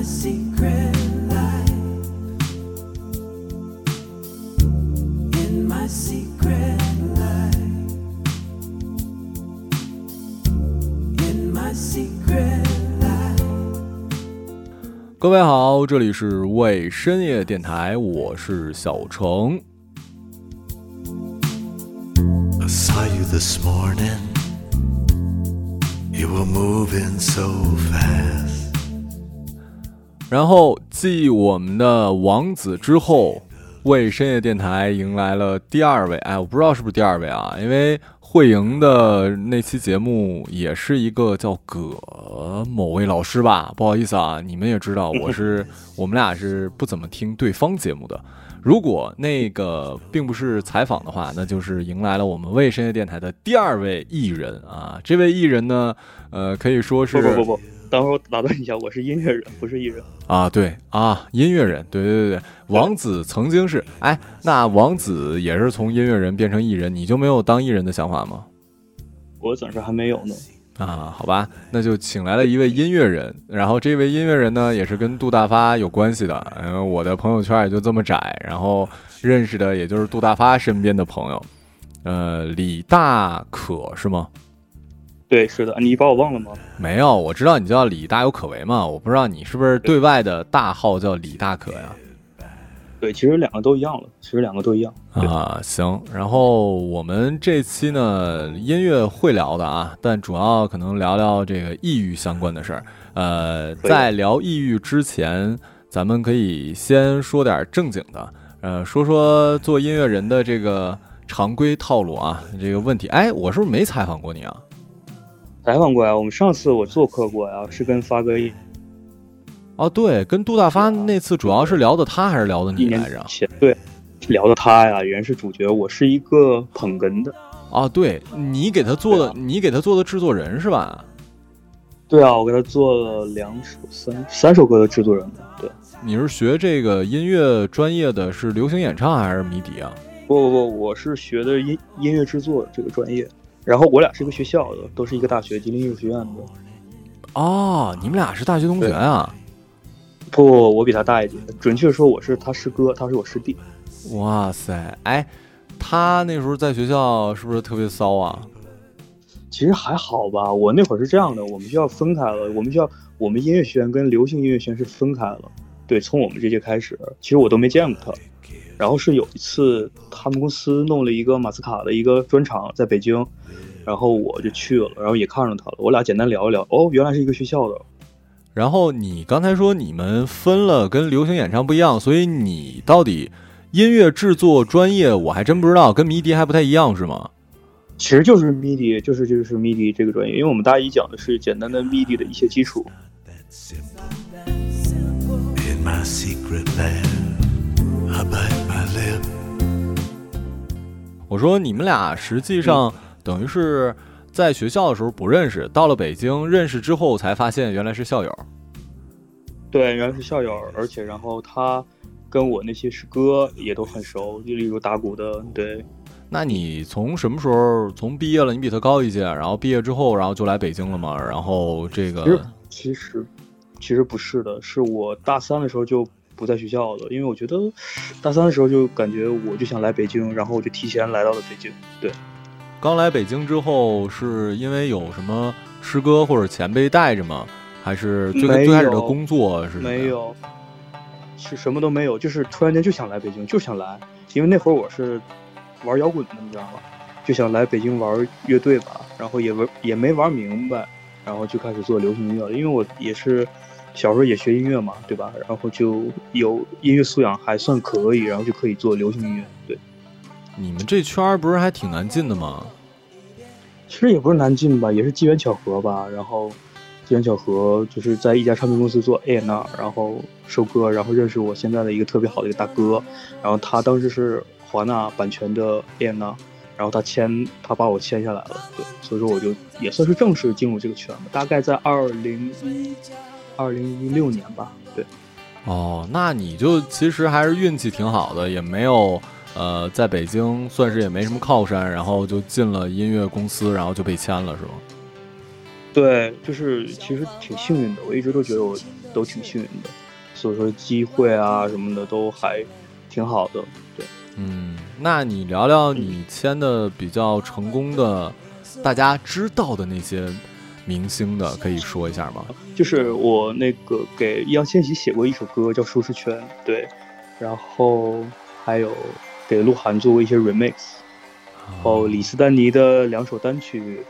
my secret life. In my secret life. In my secret life. 各位好，这里是为深夜电台，我是小程。I saw you this morning. You were moving so fast. 然后继我们的王子之后，为深夜电台迎来了第二位。哎，我不知道是不是第二位啊，因为慧莹的那期节目也是一个叫葛某位老师吧。不好意思啊，你们也知道我是 我们俩是不怎么听对方节目的。如果那个并不是采访的话，那就是迎来了我们为深夜电台的第二位艺人啊。这位艺人呢，呃，可以说是不不不不，等会儿我打断一下，我是音乐人，不是艺人。啊，对啊，音乐人，对对对对，王子曾经是，哎，那王子也是从音乐人变成艺人，你就没有当艺人的想法吗？我暂时还没有呢。啊，好吧，那就请来了一位音乐人，然后这位音乐人呢，也是跟杜大发有关系的，嗯，我的朋友圈也就这么窄，然后认识的也就是杜大发身边的朋友，呃，李大可是吗？对，是的，你把我忘了吗？没有，我知道你叫李大有可为嘛，我不知道你是不是对外的大号叫李大可呀？对，其实两个都一样了，其实两个都一样。啊，行。然后我们这期呢，音乐会聊的啊，但主要可能聊聊这个抑郁相关的事儿。呃，在聊抑郁之前，咱们可以先说点正经的，呃，说说做音乐人的这个常规套路啊，这个问题。哎，我是不是没采访过你啊？采访过呀，我们上次我做客过呀，是跟发哥一哦，对，跟杜大发那次主要是聊的他还是聊的你来着？对，聊的他呀，原是主角，我是一个捧哏的。啊，对你给他做的，你给他做的制作人是吧？对啊，我给他做了两首、三三首歌的制作人。对，你是学这个音乐专业的，是流行演唱还是迷笛啊？不不不，我是学的音音乐制作这个专业，然后我俩是一个学校的，都是一个大学吉林艺术学院的。哦，你们俩是大学同学啊？不，我比他大一届，准确说我是他师哥，他是我师弟。哇塞，哎，他那时候在学校是不是特别骚啊？其实还好吧，我那会儿是这样的，我们学校分开了，我们学校我们音乐学院跟流行音乐学院是分开了。对，从我们这届开始，其实我都没见过他。然后是有一次，他们公司弄了一个马斯卡的一个专场在北京，然后我就去了，然后也看上他了，我俩简单聊一聊，哦，原来是一个学校的。然后你刚才说你们分了，跟流行演唱不一样，所以你到底音乐制作专业我还真不知道，跟迷笛还不太一样是吗？其实就是 MIDI，就是就是 MIDI 这个专业，因为我们大一讲的是简单的 MIDI 的一些基础。我说你们俩实际上等于是在学校的时候不认识，到了北京认识之后才发现原来是校友。对，原来是校友，而且然后他跟我那些师哥也都很熟，就例如打鼓的，对，那你从什么时候从毕业了？你比他高一届，然后毕业之后，然后就来北京了嘛？然后这个其实其实不是的，是我大三的时候就不在学校了，因为我觉得大三的时候就感觉我就想来北京，然后我就提前来到了北京。对，刚来北京之后，是因为有什么师哥或者前辈带着吗？还是最最开始的工作是没？有，是什么都没有，就是突然间就想来北京，就想来，因为那会儿我是玩摇滚的，你知道吗？就想来北京玩乐队吧，然后也玩也没玩明白，然后就开始做流行音乐了。因为我也是小时候也学音乐嘛，对吧？然后就有音乐素养还算可以，然后就可以做流行音乐。对，你们这圈儿不是还挺难进的吗？其实也不是难进吧，也是机缘巧合吧。然后机缘巧合就是在一家唱片公司做 A&R，然后收歌，然后认识我现在的一个特别好的一个大哥，然后他当时是华纳版权的 A&R，然后他签他把我签下来了，对，所以说我就也算是正式进入这个圈吧，大概在二零一二零一六年吧，对。哦，那你就其实还是运气挺好的，也没有呃在北京算是也没什么靠山，然后就进了音乐公司，然后就被签了，是吗？对，就是其实挺幸运的。我一直都觉得我都挺幸运的，所以说机会啊什么的都还挺好的。对，嗯，那你聊聊你签的比较成功的，大家知道的那些明星的，可以说一下吗？就是我那个给易烊千玺写过一首歌叫《舒适圈》，对，然后还有给鹿晗做过一些 remix，然后李斯丹妮的两首单曲，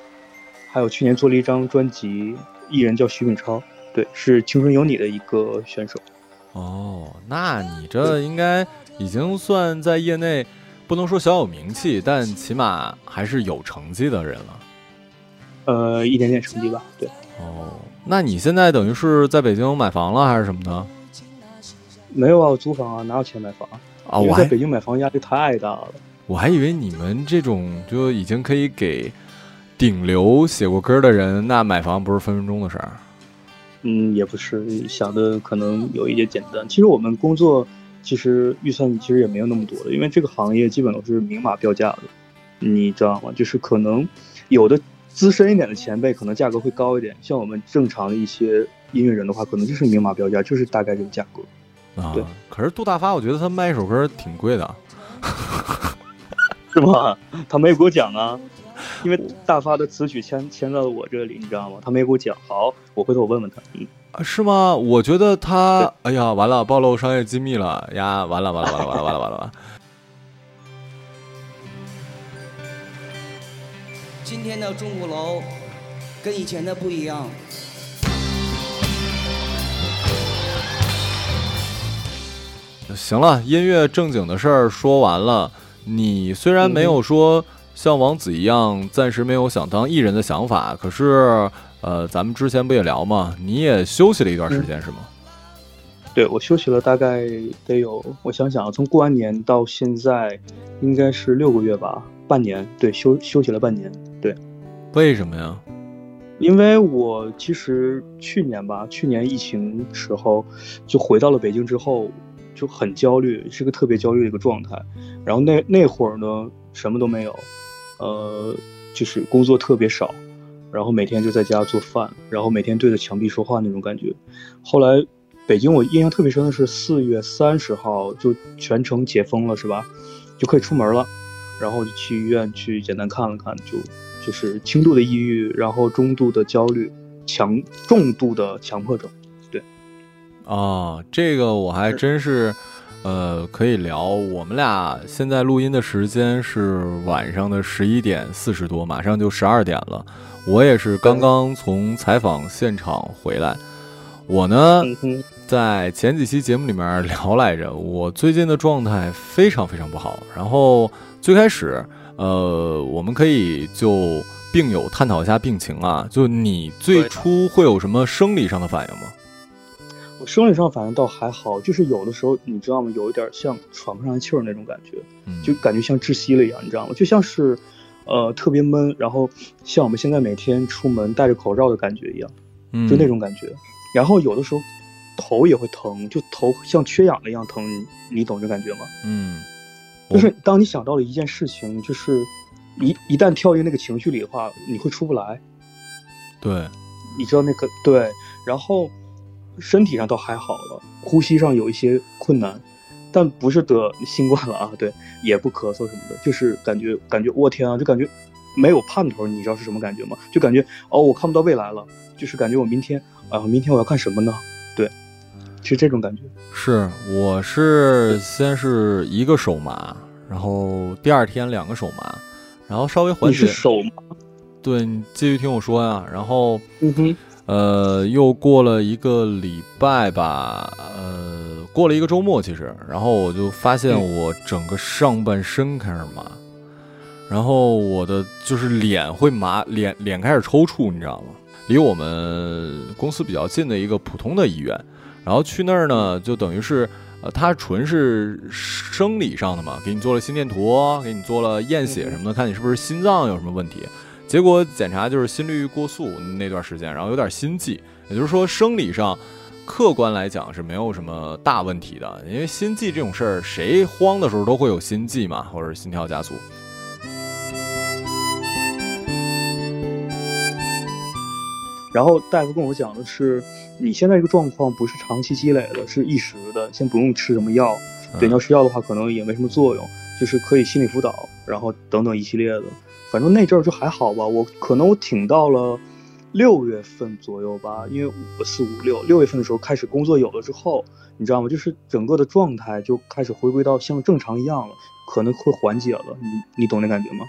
还有去年做了一张专辑，艺人叫徐秉超，对，是《青春有你》的一个选手。哦，那你这应该已经算在业内不能说小有名气，但起码还是有成绩的人了。呃，一点点成绩吧，对。哦，那你现在等于是在北京买房了还是什么的？没有啊，我租房啊，哪有钱买房啊？啊我在北京买房压力太大了。我还以为你们这种就已经可以给顶流写过歌的人，那买房不是分分钟的事儿。嗯，也不是想的可能有一点简单。其实我们工作其实预算其实也没有那么多的，因为这个行业基本都是明码标价的，你知道吗？就是可能有的资深一点的前辈可能价格会高一点，像我们正常的一些音乐人的话，可能就是明码标价，就是大概这个价格，啊对，可是杜大发，我觉得他卖一首歌挺贵的。是吗？他没有给我讲啊，因为大发的词曲签签到了我这里，你知道吗？他没有给我讲。好，我回头我问问他。嗯，啊是吗？我觉得他，哎呀，完了，暴露商业机密了呀！完了，完了，完了，完了，完了，完了，完了！今天的钟鼓楼跟以前的不一样。行了，音乐正经的事儿说完了。你虽然没有说像王子一样暂时没有想当艺人的想法，可是，呃，咱们之前不也聊吗？你也休息了一段时间，是吗？对我休息了大概得有，我想想啊，从过完年到现在，应该是六个月吧，半年。对，休休息了半年。为什么呀？因为我其实去年吧，去年疫情时候就回到了北京之后，就很焦虑，是个特别焦虑的一个状态。然后那那会儿呢，什么都没有，呃，就是工作特别少，然后每天就在家做饭，然后每天对着墙壁说话那种感觉。后来北京我印象特别深的是四月三十号就全城解封了，是吧？就可以出门了，然后就去医院去简单看了看，就就是轻度的抑郁，然后中度的焦虑，强重度的强迫症。对啊，这个我还真是，呃，可以聊。我们俩现在录音的时间是晚上的十一点四十多，马上就十二点了。我也是刚刚从采访现场回来。我呢，在前几期节目里面聊来着，我最近的状态非常非常不好。然后最开始，呃，我们可以就病友探讨一下病情啊。就你最初会有什么生理上的反应吗？我生理上反应倒还好，就是有的时候你知道吗？有一点像喘不上来气儿那种感觉，嗯，就感觉像窒息了一样，你知道吗？就像是，呃，特别闷，然后像我们现在每天出门戴着口罩的感觉一样，嗯就那种感觉。然后有的时候头也会疼，就头像缺氧了一样疼，你你懂这感觉吗？嗯，我就是当你想到了一件事情，就是一一旦跳进那个情绪里的话，你会出不来。对，你知道那个对，然后身体上倒还好了，呼吸上有一些困难，但不是得新冠了啊，对，也不咳嗽什么的，就是感觉感觉我天啊，就感觉没有盼头，你知道是什么感觉吗？就感觉哦，我看不到未来了，就是感觉我明天啊，明天我要干什么呢？对，是这种感觉。是，我是先是一个手麻，然后第二天两个手麻，然后稍微缓解你是。手吗？对你继续听我说呀，然后嗯哼，呃，又过了一个礼拜吧，呃，过了一个周末其实，然后我就发现嗯我整个上半身开始麻，然后我的就是脸会麻，脸脸开始抽搐，你知道吗？离我们公司比较近的一个普通的医院，然后去那儿呢，就等于是，呃，它纯是生理上的嘛，给你做了心电图，给你做了验血什么的，看你是不是心脏有什么问题。结果检查就是心率过速那段时间，然后有点心悸，也就是说生理上，客观来讲是没有什么大问题的，因为心悸这种事儿，谁慌的时候都会有心悸嘛，或者心跳加速。然后大夫跟我讲的是，你现在这个状况不是长期积累的，是一时的，先不用吃什么药。对，你要吃药的话，可能也没什么作用，就是可以心理辅导，然后等等一系列的。反正那阵儿就还好吧，我可能我挺到了六月份左右吧，因为我四五六六月份的时候开始工作有了之后，你知道吗？就是整个的状态就开始回归到像正常一样了，可能会缓解了。你你懂那感觉吗？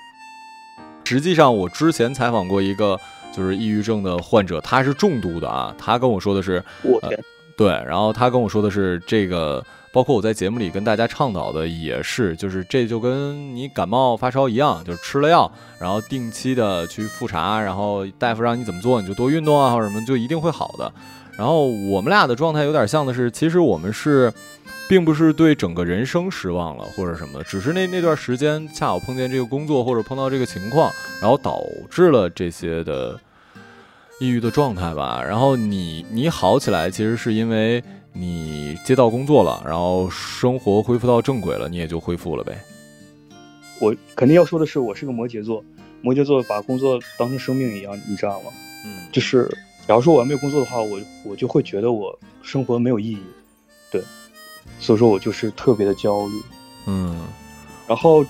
实际上，我之前采访过一个就是抑郁症的患者，他是重度的啊。他跟我说的是，我天，对，然后他跟我说的是这个，包括我在节目里跟大家倡导的也是，就是这就跟你感冒发烧一样，就是吃了药，然后定期的去复查，然后大夫让你怎么做，你就多运动啊，或者什么，就一定会好的。然后我们俩的状态有点像的是，其实我们是。并不是对整个人生失望了或者什么，只是那那段时间恰好碰见这个工作或者碰到这个情况，然后导致了这些的抑郁的状态吧。然后你你好起来，其实是因为你接到工作了，然后生活恢复到正轨了，你也就恢复了呗。我肯定要说的是，我是个摩羯座，摩羯座把工作当成生命一样，你知道吗？嗯，就是假如说我要没有工作的话，我我就会觉得我生活没有意义。对。所以说我就是特别的焦虑，嗯，然后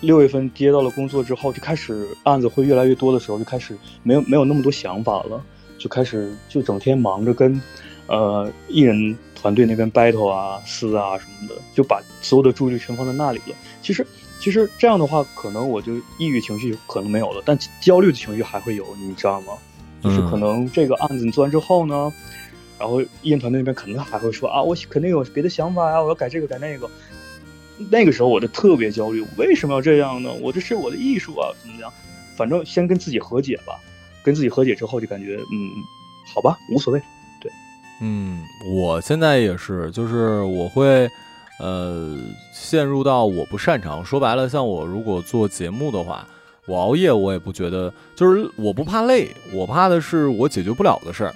六月份接到了工作之后，就开始案子会越来越多的时候，就开始没有没有那么多想法了，就开始就整天忙着跟呃艺人团队那边 battle 啊、撕啊什么的，就把所有的注意力全放在那里了。其实其实这样的话，可能我就抑郁情绪可能没有了，但焦虑的情绪还会有，你知道吗？就是可能这个案子你做完之后呢。然后艺人团队那边可能还会说啊，我肯定有别的想法呀，我要改这个改那个。那个时候我就特别焦虑，为什么要这样呢？我这是我的艺术啊，怎么样？反正先跟自己和解吧。跟自己和解之后，就感觉嗯，好吧，无所谓。对，嗯，我现在也是，就是我会呃陷入到我不擅长。说白了，像我如果做节目的话，我熬夜我也不觉得，就是我不怕累，我怕的是我解决不了的事儿。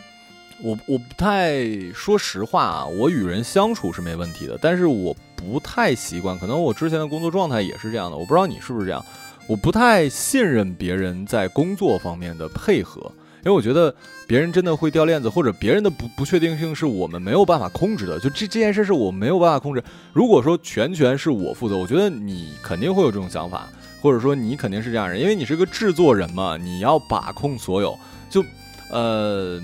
我我不太说实话啊，我与人相处是没问题的，但是我不太习惯，可能我之前的工作状态也是这样的，我不知道你是不是这样，我不太信任别人在工作方面的配合，因为我觉得别人真的会掉链子，或者别人的不不确定性是我们没有办法控制的，就这这件事是我没有办法控制。如果说全权是我负责，我觉得你肯定会有这种想法，或者说你肯定是这样人，因为你是个制作人嘛，你要把控所有，就呃。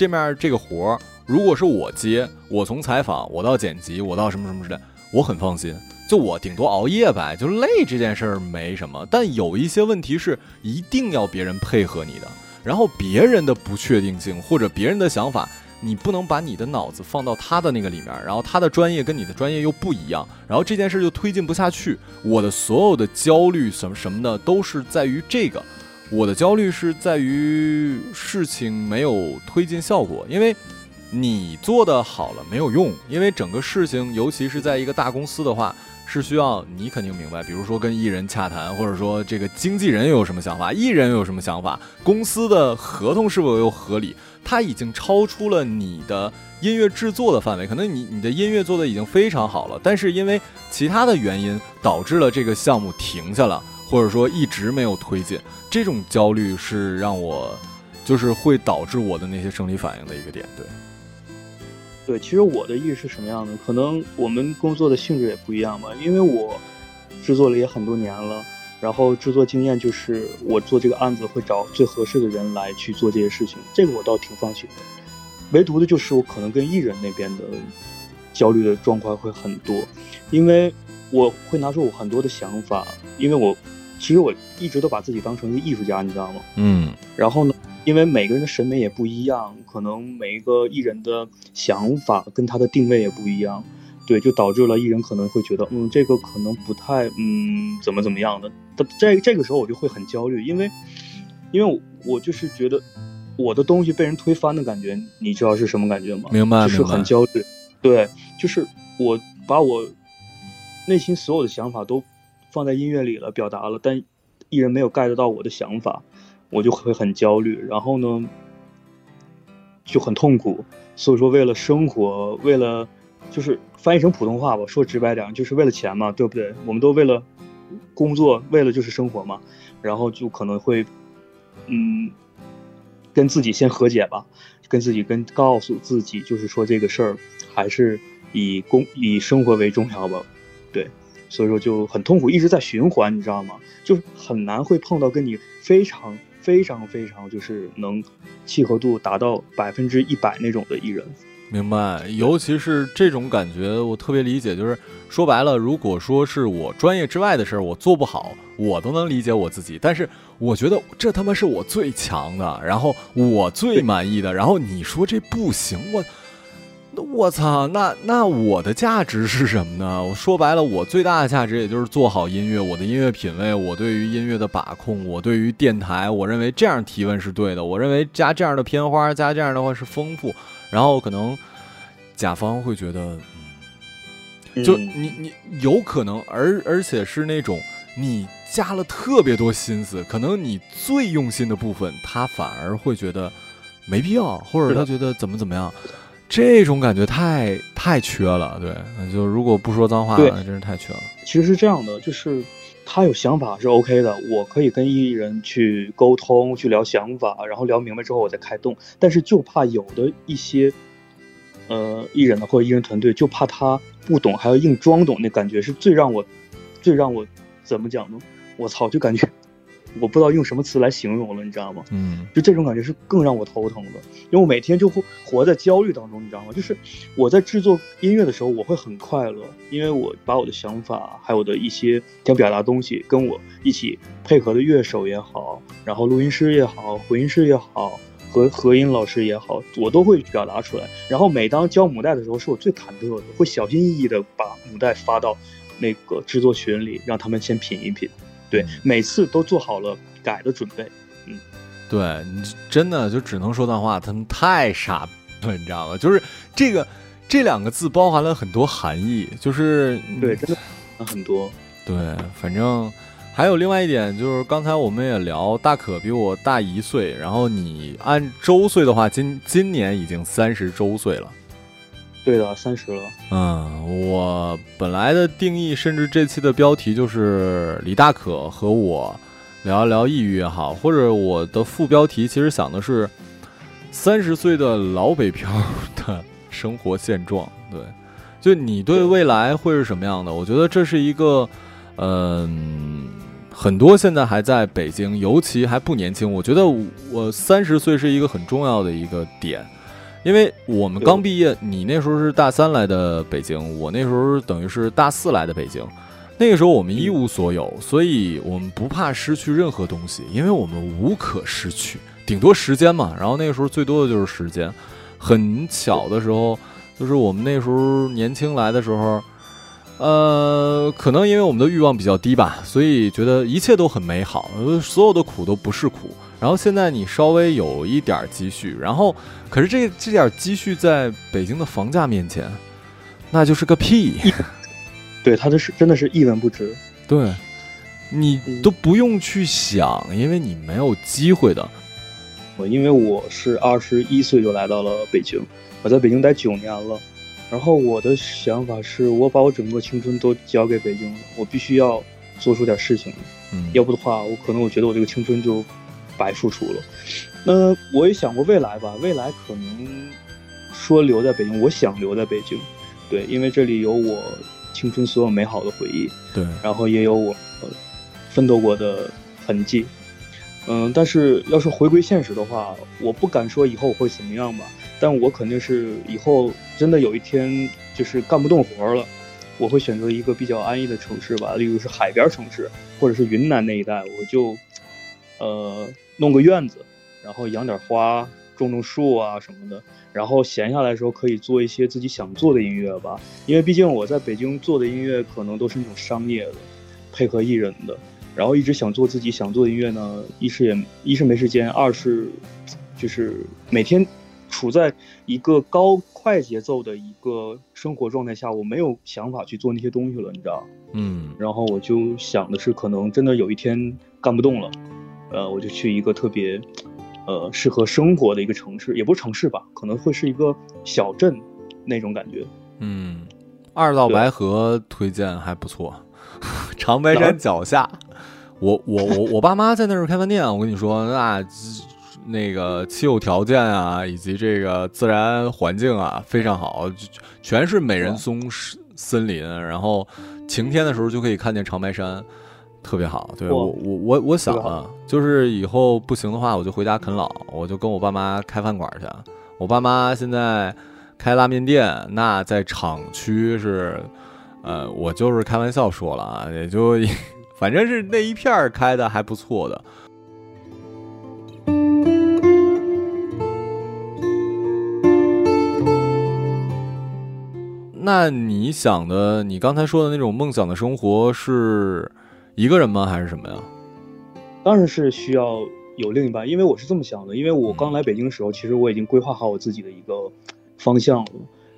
这面这个活儿，如果是我接，我从采访，我到剪辑，我到什么什么之类，我很放心。就我顶多熬夜呗，就累这件事儿没什么。但有一些问题是一定要别人配合你的，然后别人的不确定性或者别人的想法，你不能把你的脑子放到他的那个里面，然后他的专业跟你的专业又不一样，然后这件事就推进不下去。我的所有的焦虑什么什么的，都是在于这个。我的焦虑是在于事情没有推进效果，因为你做的好了没有用，因为整个事情，尤其是在一个大公司的话，是需要你肯定明白，比如说跟艺人洽谈，或者说这个经纪人有什么想法，艺人有什么想法，公司的合同是否又合理，它已经超出了你的音乐制作的范围，可能你你的音乐做的已经非常好了，但是因为其他的原因导致了这个项目停下了。或者说一直没有推进，这种焦虑是让我，就是会导致我的那些生理反应的一个点。对，对，其实我的意识是什么样的？可能我们工作的性质也不一样吧。因为我制作了也很多年了，然后制作经验就是我做这个案子会找最合适的人来去做这些事情，这个我倒挺放心的。唯独的就是我可能跟艺人那边的焦虑的状况会很多，因为我会拿出我很多的想法，因为我。其实我一直都把自己当成一个艺术家，你知道吗？嗯。然后呢，因为每个人的审美也不一样，可能每一个艺人的想法跟他的定位也不一样，对，就导致了艺人可能会觉得，嗯，这个可能不太，嗯，怎么怎么样的。这这个时候，我就会很焦虑，因为，因为我就是觉得我的东西被人推翻的感觉，你知道是什么感觉吗？明白，就是很焦虑。对，就是我把我内心所有的想法都。放在音乐里了，表达了，但艺人没有 get 到我的想法，我就会很焦虑，然后呢就很痛苦。所以说，为了生活，为了就是翻译成普通话吧，说直白点，就是为了钱嘛，对不对？我们都为了工作，为了就是生活嘛，然后就可能会嗯跟自己先和解吧，跟自己跟告诉自己，就是说这个事儿还是以工以生活为重要吧，所以说就很痛苦，一直在循环，你知道吗？就是很难会碰到跟你非常非常非常就是能契合度达到百分之一百那种的艺人。明白，尤其是这种感觉，我特别理解。就是说白了，如果说是我专业之外的事儿，我做不好，我都能理解我自己。但是我觉得这他妈是我最强的，然后我最满意的，然后你说这不行，我，我操，那那我的价值是什么呢？我说白了，我最大的价值也就是做好音乐，我的音乐品味，我对于音乐的把控，我对于电台，我认为这样提问是对的，我认为加这样的片花，加这样的话是丰富。然后可能甲方会觉得，嗯，就你你有可能，而而且是那种你加了特别多心思，可能你最用心的部分，他反而会觉得没必要，或者他觉得怎么怎么样，这种感觉太太缺了。对，就如果不说脏话，那真是太缺了。其实是这样的，就是他有想法是 OK 的，我可以跟艺人去沟通，去聊想法，然后聊明白之后我再开动。但是就怕有的一些。呃，艺人呢或者艺人团队就怕他不懂，还要硬装懂，那感觉是最让我，最让我怎么讲呢？我操，就感觉我不知道用什么词来形容了，你知道吗？嗯，就这种感觉是更让我头疼的，因为我每天就会活在焦虑当中，你知道吗？就是我在制作音乐的时候，我会很快乐，因为我把我的想法还有我的一些想表达东西，跟我一起配合的乐手也好，然后录音师也好，回音师也好。和和音老师也好，我都会表达出来。然后每当交母带的时候，是我最忐忑的，会小心翼翼的把母带发到那个制作群里，让他们先品一品。对，每次都做好了改的准备。嗯，对你真的就只能说脏话，他们太傻了，你知道吗？就是这个这两个字包含了很多含义，就是对，真的很多。对，反正。还有另外一点，就是刚才我们也聊，大可比我大一岁，然后你按周岁的话，今今年已经三十周岁了。对的，三十了。嗯，我本来的定义，甚至这期的标题就是李大可和我聊一聊抑郁也好，或者我的副标题其实想的是三十岁的老北漂的生活现状。对，就你对未来会是什么样的？我觉得这是一个，嗯。很多现在还在北京，尤其还不年轻。我觉得我三十岁是一个很重要的一个点，因为我们刚毕业，你那时候是大三来的北京，我那时候等于是大四来的北京。那个时候我们一无所有，所以我们不怕失去任何东西，因为我们无可失去，顶多时间嘛。然后那个时候最多的就是时间。很巧的时候，就是我们那时候年轻来的时候。呃，可能因为我们的欲望比较低吧，所以觉得一切都很美好，所有的苦都不是苦。然后现在你稍微有一点积蓄，然后可是这这点积蓄在北京的房价面前，那就是个屁。对，他的是真的是一文不值。对，你都不用去想，因为你没有机会的。我因为我是二十一岁就来到了北京，我在北京待九年了。然后我的想法是，我把我整个青春都交给北京了，我必须要做出点事情，嗯，要不的话，我可能我觉得我这个青春就白付出了。那我也想过未来吧，未来可能说留在北京，我想留在北京，对，因为这里有我青春所有美好的回忆，对，然后也有我奋斗过的痕迹，嗯，但是要是回归现实的话，我不敢说以后会怎么样吧。但我肯定是以后真的有一天就是干不动活了，我会选择一个比较安逸的城市吧，例如是海边城市，或者是云南那一带，我就，呃，弄个院子，然后养点花，种种树啊什么的，然后闲下来的时候可以做一些自己想做的音乐吧。因为毕竟我在北京做的音乐可能都是那种商业的，配合艺人的，然后一直想做自己想做的音乐呢，一是也一是没时间，二是 就是每天。处在一个高快节奏的一个生活状态下，我没有想法去做那些东西了，你知道？嗯，然后我就想的是，可能真的有一天干不动了，呃，我就去一个特别，呃，适合生活的一个城市，也不是城市吧，可能会是一个小镇那种感觉。嗯，二道白河推荐还不错，长白山脚下，我我我我爸妈在那儿开饭店，我跟你说那。那个气候条件啊，以及这个自然环境啊，非常好，全是美人松森森林，然后晴天的时候就可以看见长白山，特别好。对我我我我想啊，就是以后不行的话，我就回家啃老，我就跟我爸妈开饭馆去。我爸妈现在开拉面店，那在厂区是，呃，我就是开玩笑说了啊，也就 反正是那一片儿开的还不错的。那你想的，你刚才说的那种梦想的生活是一个人吗？还是什么呀？当然是需要有另一半，因为我是这么想的，因为我刚来北京的时候，其实我已经规划好我自己的一个方向了。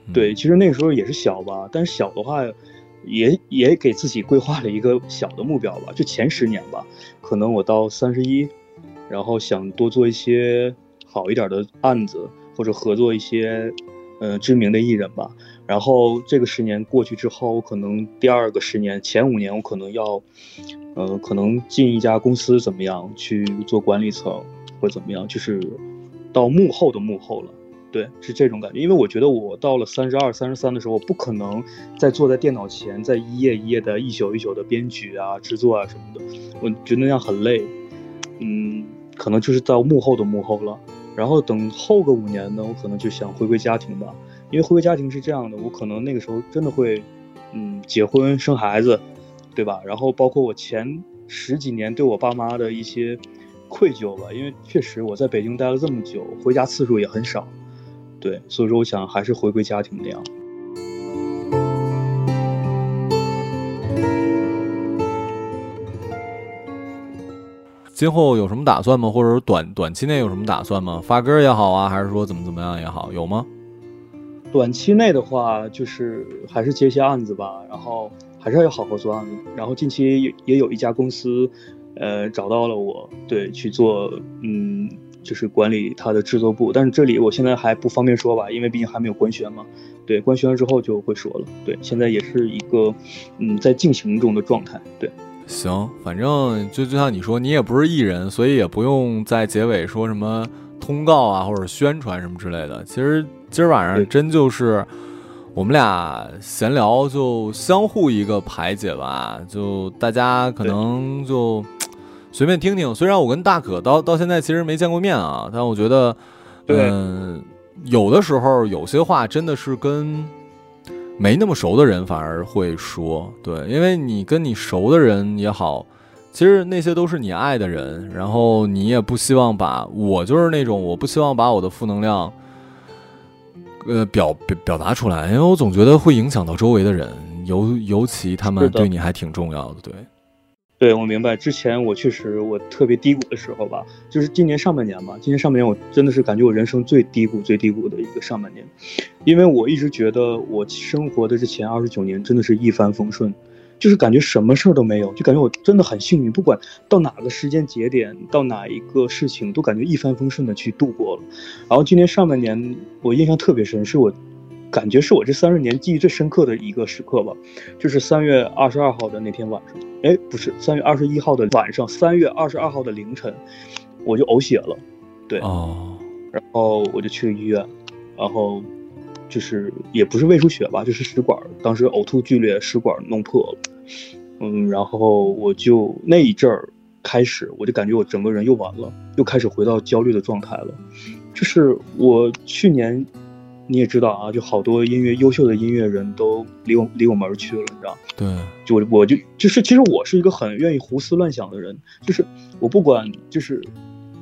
嗯对，其实那个时候也是小吧，但是小的话，也也给自己规划了一个小的目标吧，就前十年吧，可能我到三十一，然后想多做一些好一点的案子，或者合作一些呃知名的艺人吧。然后这个十年过去之后，我可能第二个十年前五年，我可能要，呃，可能进一家公司怎么样去做管理层，或者怎么样，就是到幕后的幕后了。对，是这种感觉。因为我觉得我到了三十二、三十三的时候，我不可能再坐在电脑前，在一页一页的、一宿一宿的编剧啊、制作啊什么的，我觉得那样很累。嗯，可能就是到幕后的幕后了。然后等后个五年呢，我可能就想回归家庭吧，因为回归家庭是这样的，我可能那个时候真的会，嗯，结婚生孩子，对吧？然后包括我前十几年对我爸妈的一些愧疚吧，因为确实我在北京待了这么久，回家次数也很少。对，所以说我想还是回归家庭那样。今后有什么打算吗？或者说短短期内有什么打算吗？发歌也好啊，还是说怎么怎么样也好，有吗？短期内的话，就是还是接一些案子吧，然后还是要好好做案子。然后近期也也有一家公司，呃，找到了我，对，去做，嗯，就是管理他的制作部。但是这里我现在还不方便说吧，因为毕竟还没有官宣嘛。对，官宣了之后就会说了。对，现在也是一个，嗯，在进行中的状态。对，行，反正就就像你说，你也不是艺人，所以也不用在结尾说什么通告啊或者宣传什么之类的。其实今儿晚上真就是我们俩闲聊，就相互一个排解吧。就大家可能就随便听听。虽然我跟大可到到现在其实没见过面啊，但我觉得，对嗯，有的时候有些话真的是跟没那么熟的人反而会说，对，因为你跟你熟的人也好，其实那些都是你爱的人，然后你也不希望把我就是那种我不希望把我的负能量，呃表表表达出来，因为我总觉得会影响到周围的人，尤尤其他们对你还挺重要的，对，对，我明白。之前我确实我特别低谷的时候吧，就是今年上半年吧。今年上半年我真的是感觉我人生最低谷、最低谷的一个上半年，因为我一直觉得我生活的这前二十九年真的是一帆风顺，就是感觉什么事儿都没有，就感觉我真的很幸运，不管到哪个时间节点，到哪一个事情，都感觉一帆风顺的去度过了。然后今年上半年我印象特别深，是我感觉是我这三十年记忆最深刻的一个时刻吧，就是三月二十二号的那天晚上。哎，不是，三月二十一号的晚上，三月二十二号的凌晨，我就呕血了，对，哦，然后我就去了医院，然后就是也不是胃出血吧，就是食管，当时呕吐剧烈，食管弄破了，嗯，然后我就那一阵儿开始，我就感觉我整个人又完了，又开始回到焦虑的状态了，就是我去年。你也知道啊，就好多音乐优秀的音乐人都离我离我们而去了，你知道。对，就我我就就是，其实我是一个很愿意胡思乱想的人，就是我不管就是，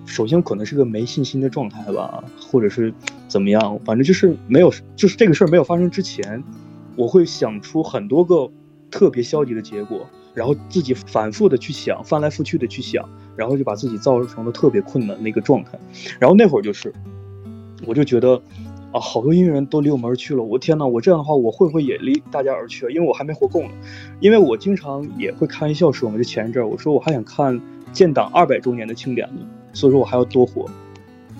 首先可能是个没信心的状态吧，或者是怎么样，反正就是没有，就是这个事儿没有发生之前，我会想出很多个特别消极的结果，然后自己反复的去想，翻来覆去的去想，然后就把自己造成了特别困难的一个状态，然后那会儿就是，我就觉得。啊，好多音乐人都离我们而去了。我天呐，我这样的话，我会不会也离大家而去啊？因为我还没活够呢。因为我经常也会开玩笑说嘛，就前一阵儿我说我还想看建党二百周年的庆典呢，所以说我还要多活。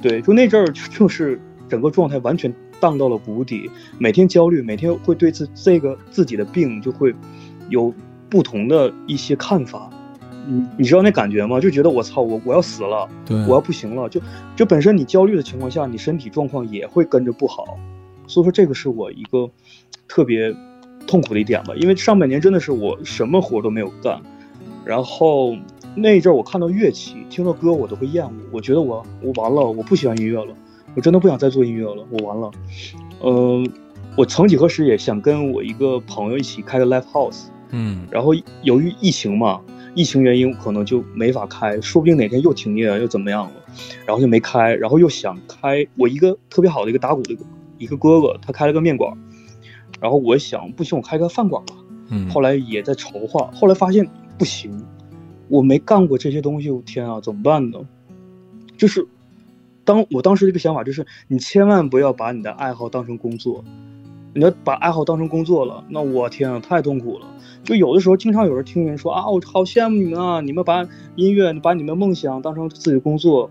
对，就那阵儿就是整个状态完全荡到了谷底，每天焦虑，每天会对自这个自己的病就会有不同的一些看法。你你知道那感觉吗？就觉得我操，我我要死了，对，我要不行了。就就本身你焦虑的情况下，你身体状况也会跟着不好。所以说这个是我一个特别痛苦的一点吧，因为上半年真的是我什么活都没有干，然后那一阵儿我看到乐器、听到歌我都会厌恶，我觉得我我完了，我不喜欢音乐了，我真的不想再做音乐了，我完了。嗯、我曾几何时也想跟我一个朋友一起开个 live house，嗯然后由于疫情嘛，疫情原因可能就没法开，说不定哪天又停业又怎么样了，然后就没开，然后又想开。我一个特别好的一个打鼓的一个哥哥，他开了个面馆，然后我想不行，我开个饭馆吧。嗯，后来也在筹划，后来发现不行，我没干过这些东西，我天啊，怎么办呢？就是当我当时这个想法就是，你千万不要把你的爱好当成工作，你要把爱好当成工作了，那我天啊，太痛苦了。就有的时候，经常有人听人说啊，我好羡慕你们啊，你们把音乐、把你们梦想当成自己的工作。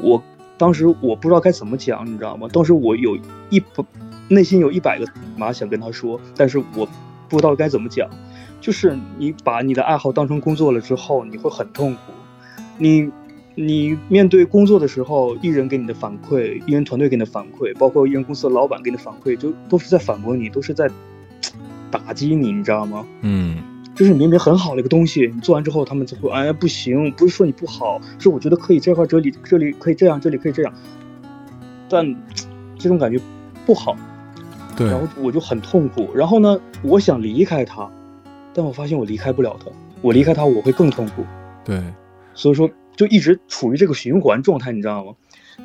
我当时我不知道该怎么讲，你知道吗？当时我有一百，内心有一百个码想跟他说，但是我不知道该怎么讲。就是你把你的爱好当成工作了之后，你会很痛苦。你你面对工作的时候，艺人给你的反馈，艺人团队给你的反馈，包括艺人公司的老板给你的反馈，就都是在反驳你，都是在打击你，你知道吗？嗯。就是明明很好的一个东西，你做完之后，他们就会哎呀不行，不是说你不好，是我觉得可以这块这里这里可以这样，这里可以这样，但这种感觉不好，对。然后我就很痛苦。然后呢，我想离开他，但我发现我离开不了他，我离开他我会更痛苦，对，所以说就一直处于这个循环状态，你知道吗？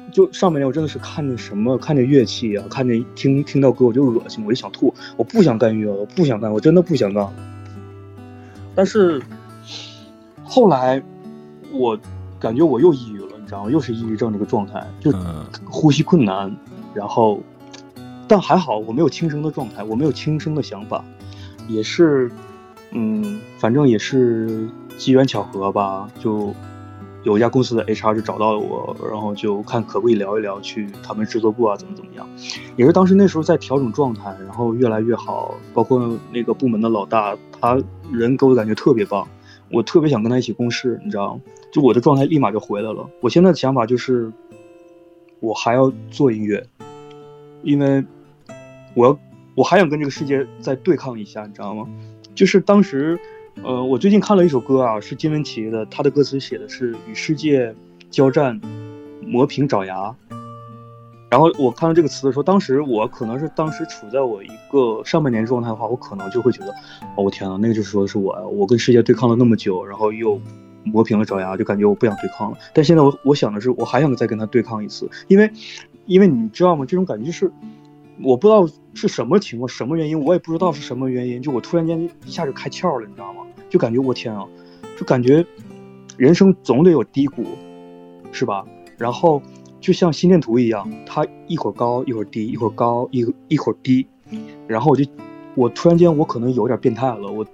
就上半年我真的是看见什么，看见乐器啊，看见听听到歌我就恶心，我就想吐，我不想干音乐了，我不想干，我真的不想干了。但是后来我感觉我又抑郁了，你知道吗？又是抑郁症这个状态，就嗯呼吸困难，然后但还好我没有轻生的状态，我没有轻生的想法，也是嗯，反正也是机缘巧合吧，就有一家公司的 HR 就找到了我，然后就看可不可以聊一聊去他们制作部啊，怎么怎么样。也是当时那时候在调整状态，然后越来越好，包括那个部门的老大，他人给我感觉特别棒，我特别想跟他一起共事，你知道吗？就我的状态立马就回来了。我现在的想法就是，我还要做音乐，因为我要我还想跟这个世界再对抗一下，你知道吗？就是当时，呃，我最近看了一首歌啊，是金玟岐的，他的歌词写的是与世界交战，磨平爪牙。然后我看到这个词的时候，当时我可能是当时处在我一个上半年状态的话，我可能就会觉得，哦，我天呐，那个就是说是我呀，我跟世界对抗了那么久，然后又磨平了爪牙，就感觉我不想对抗了。但现在我我想的是，我还想再跟他对抗一次，因为，因为你知道吗？这种感觉就是，我不知道是什么情况、什么原因，我也不知道是什么原因，就我突然间一下就开窍了，你知道吗？就感觉我天啊，就感觉人生总得有低谷，是吧？然后就像心电图一样，它一会儿高一会儿低，一会儿高一一会儿低，然后我就我突然间我可能有点变态了，我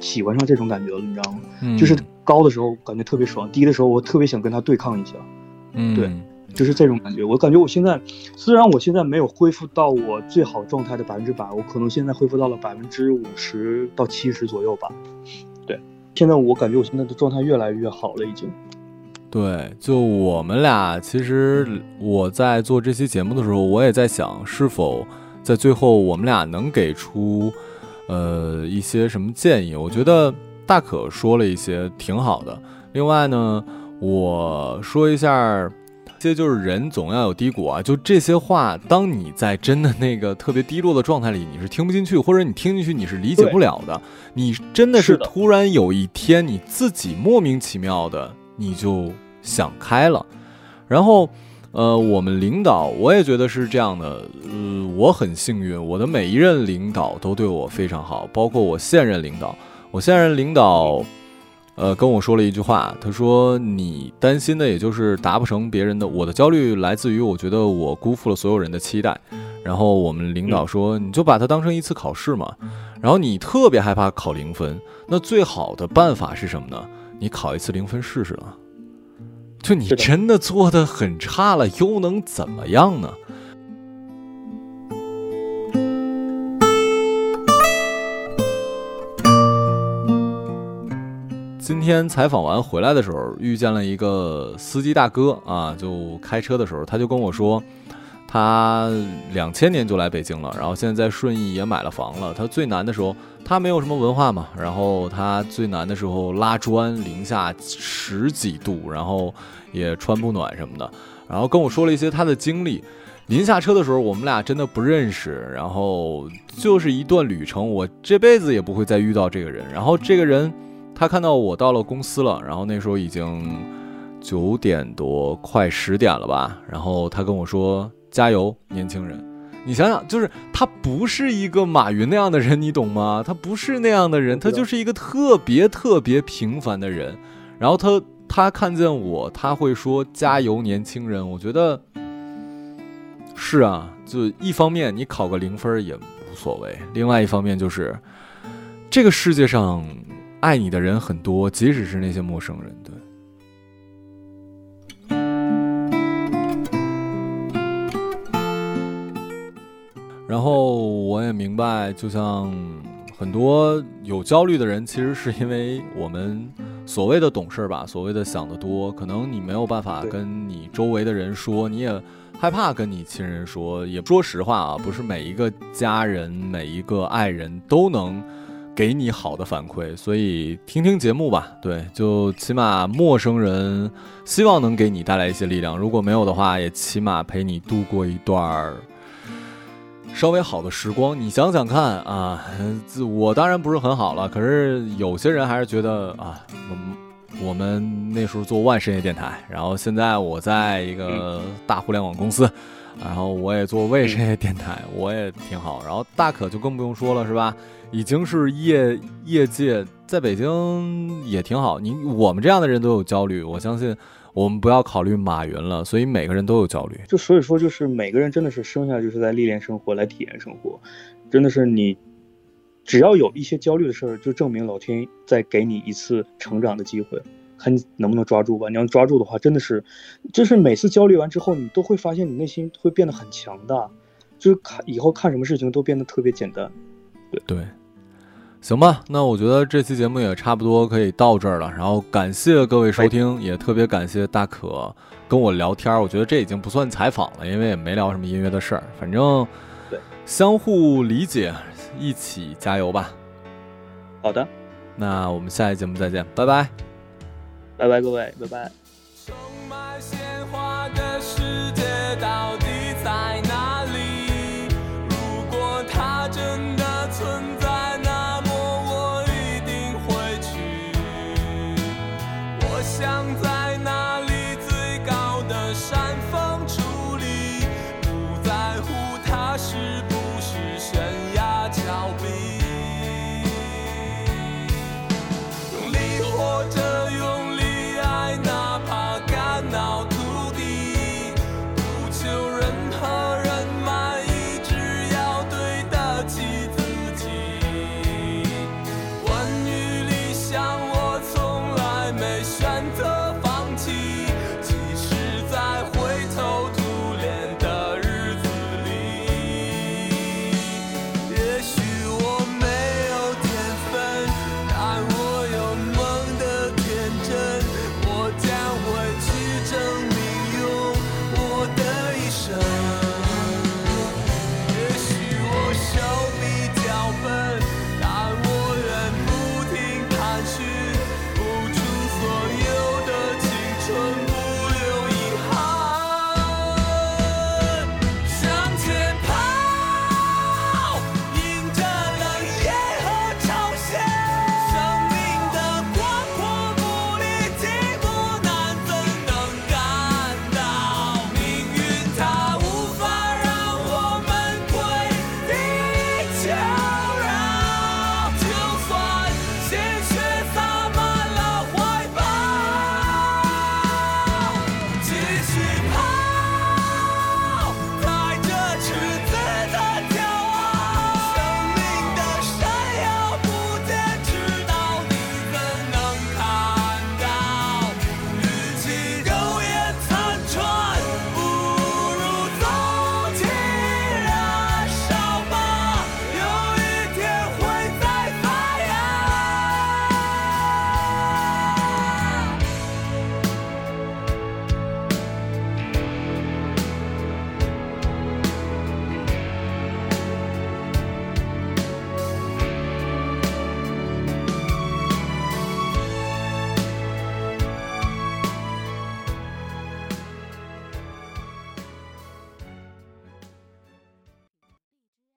喜欢上这种感觉了，你知道吗？嗯就是高的时候感觉特别爽，低的时候我特别想跟他对抗一下，嗯对就是这种感觉。我感觉我现在虽然我现在没有恢复到我最好状态的百分之百，我可能现在恢复到了百分之五十到七十左右吧。对，现在我感觉我现在的状态越来越好了，已经。对，就我们俩，其实我在做这期节目的时候，我也在想，是否在最后我们俩能给出呃一些什么建议？我觉得大可说了一些挺好的。另外呢，我说一下，这就是人总要有低谷啊。就这些话，当你在真的那个特别低落的状态里，你是听不进去，或者你听进去你是理解不了的。你真的是突然有一天，你自己莫名其妙的你就想开了，然后。呃，我们领导我也觉得是这样的，呃，我很幸运，我的每一任领导都对我非常好，包括我现任领导。我现任领导，呃，跟我说了一句话，他说：“你担心的也就是达不成别人的，我的焦虑来自于我觉得我辜负了所有人的期待。”然后我们领导说：“你就把它当成一次考试嘛。”然后你特别害怕考零分，那最好的办法是什么呢？你考一次零分试试啊。就你真的做的很差了，又能怎么样呢？今天采访完回来的时候，遇见了一个司机大哥啊，就开车的时候，他就跟我说，他两千年就来北京了，然后现在在顺义也买了房了。他最难的时候，他没有什么文化嘛，然后他最难的时候拉砖，零下十几度，然后也穿不暖什么的，然后跟我说了一些他的经历。临下车的时候，我们俩真的不认识，然后就是一段旅程，我这辈子也不会再遇到这个人。然后这个人，他看到我到了公司了，然后那时候已经九点多，快十点了吧。然后他跟我说：“加油，年轻人！”你想想，就是他不是一个马云那样的人，你懂吗？他不是那样的人，他就是一个特别特别平凡的人。然后他他看见我，他会说：“加油，年轻人！”我觉得。是啊，就一方面你考个零分也无所谓，另外一方面就是这个世界上爱你的人很多，即使是那些陌生人，对。然后我也明白，就像很多有焦虑的人，其实是因为我们所谓的懂事吧，所谓的想得多，可能你没有办法跟你周围的人说，你也。害怕跟你亲人说，也说实话啊，不是每一个家人、每一个爱人都能给你好的反馈，所以听听节目吧。对，就起码陌生人希望能给你带来一些力量，如果没有的话，也起码陪你度过一段稍微好的时光。你想想看啊，我当然不是很好了，可是有些人还是觉得啊。我们那时候做万深夜电台，然后现在我在一个大互联网公司，然后我也做未深夜电台，我也挺好。然后大可就更不用说了，是吧？已经是业业界在北京也挺好。你我们这样的人都有焦虑，我相信我们不要考虑马云了。所以每个人都有焦虑。就所以说，就是每个人真的是生下来就是在历练生活，来体验生活，真的是你。只要有一些焦虑的事儿，就证明老天在给你一次成长的机会，看你能不能抓住吧。你要抓住的话，真的是，就是每次焦虑完之后，你都会发现你内心会变得很强大，就是看以后看什么事情都变得特别简单。对对，行吧，那我觉得这期节目也差不多可以到这儿了。然后感谢各位收听，也特别感谢大可跟我聊天。我觉得这已经不算采访了，因为也没聊什么音乐的事儿，反正对相互理解。一起加油吧！好的，那我们下期节目再见，拜拜，拜拜，各位，拜拜。充满鲜花的世界到底。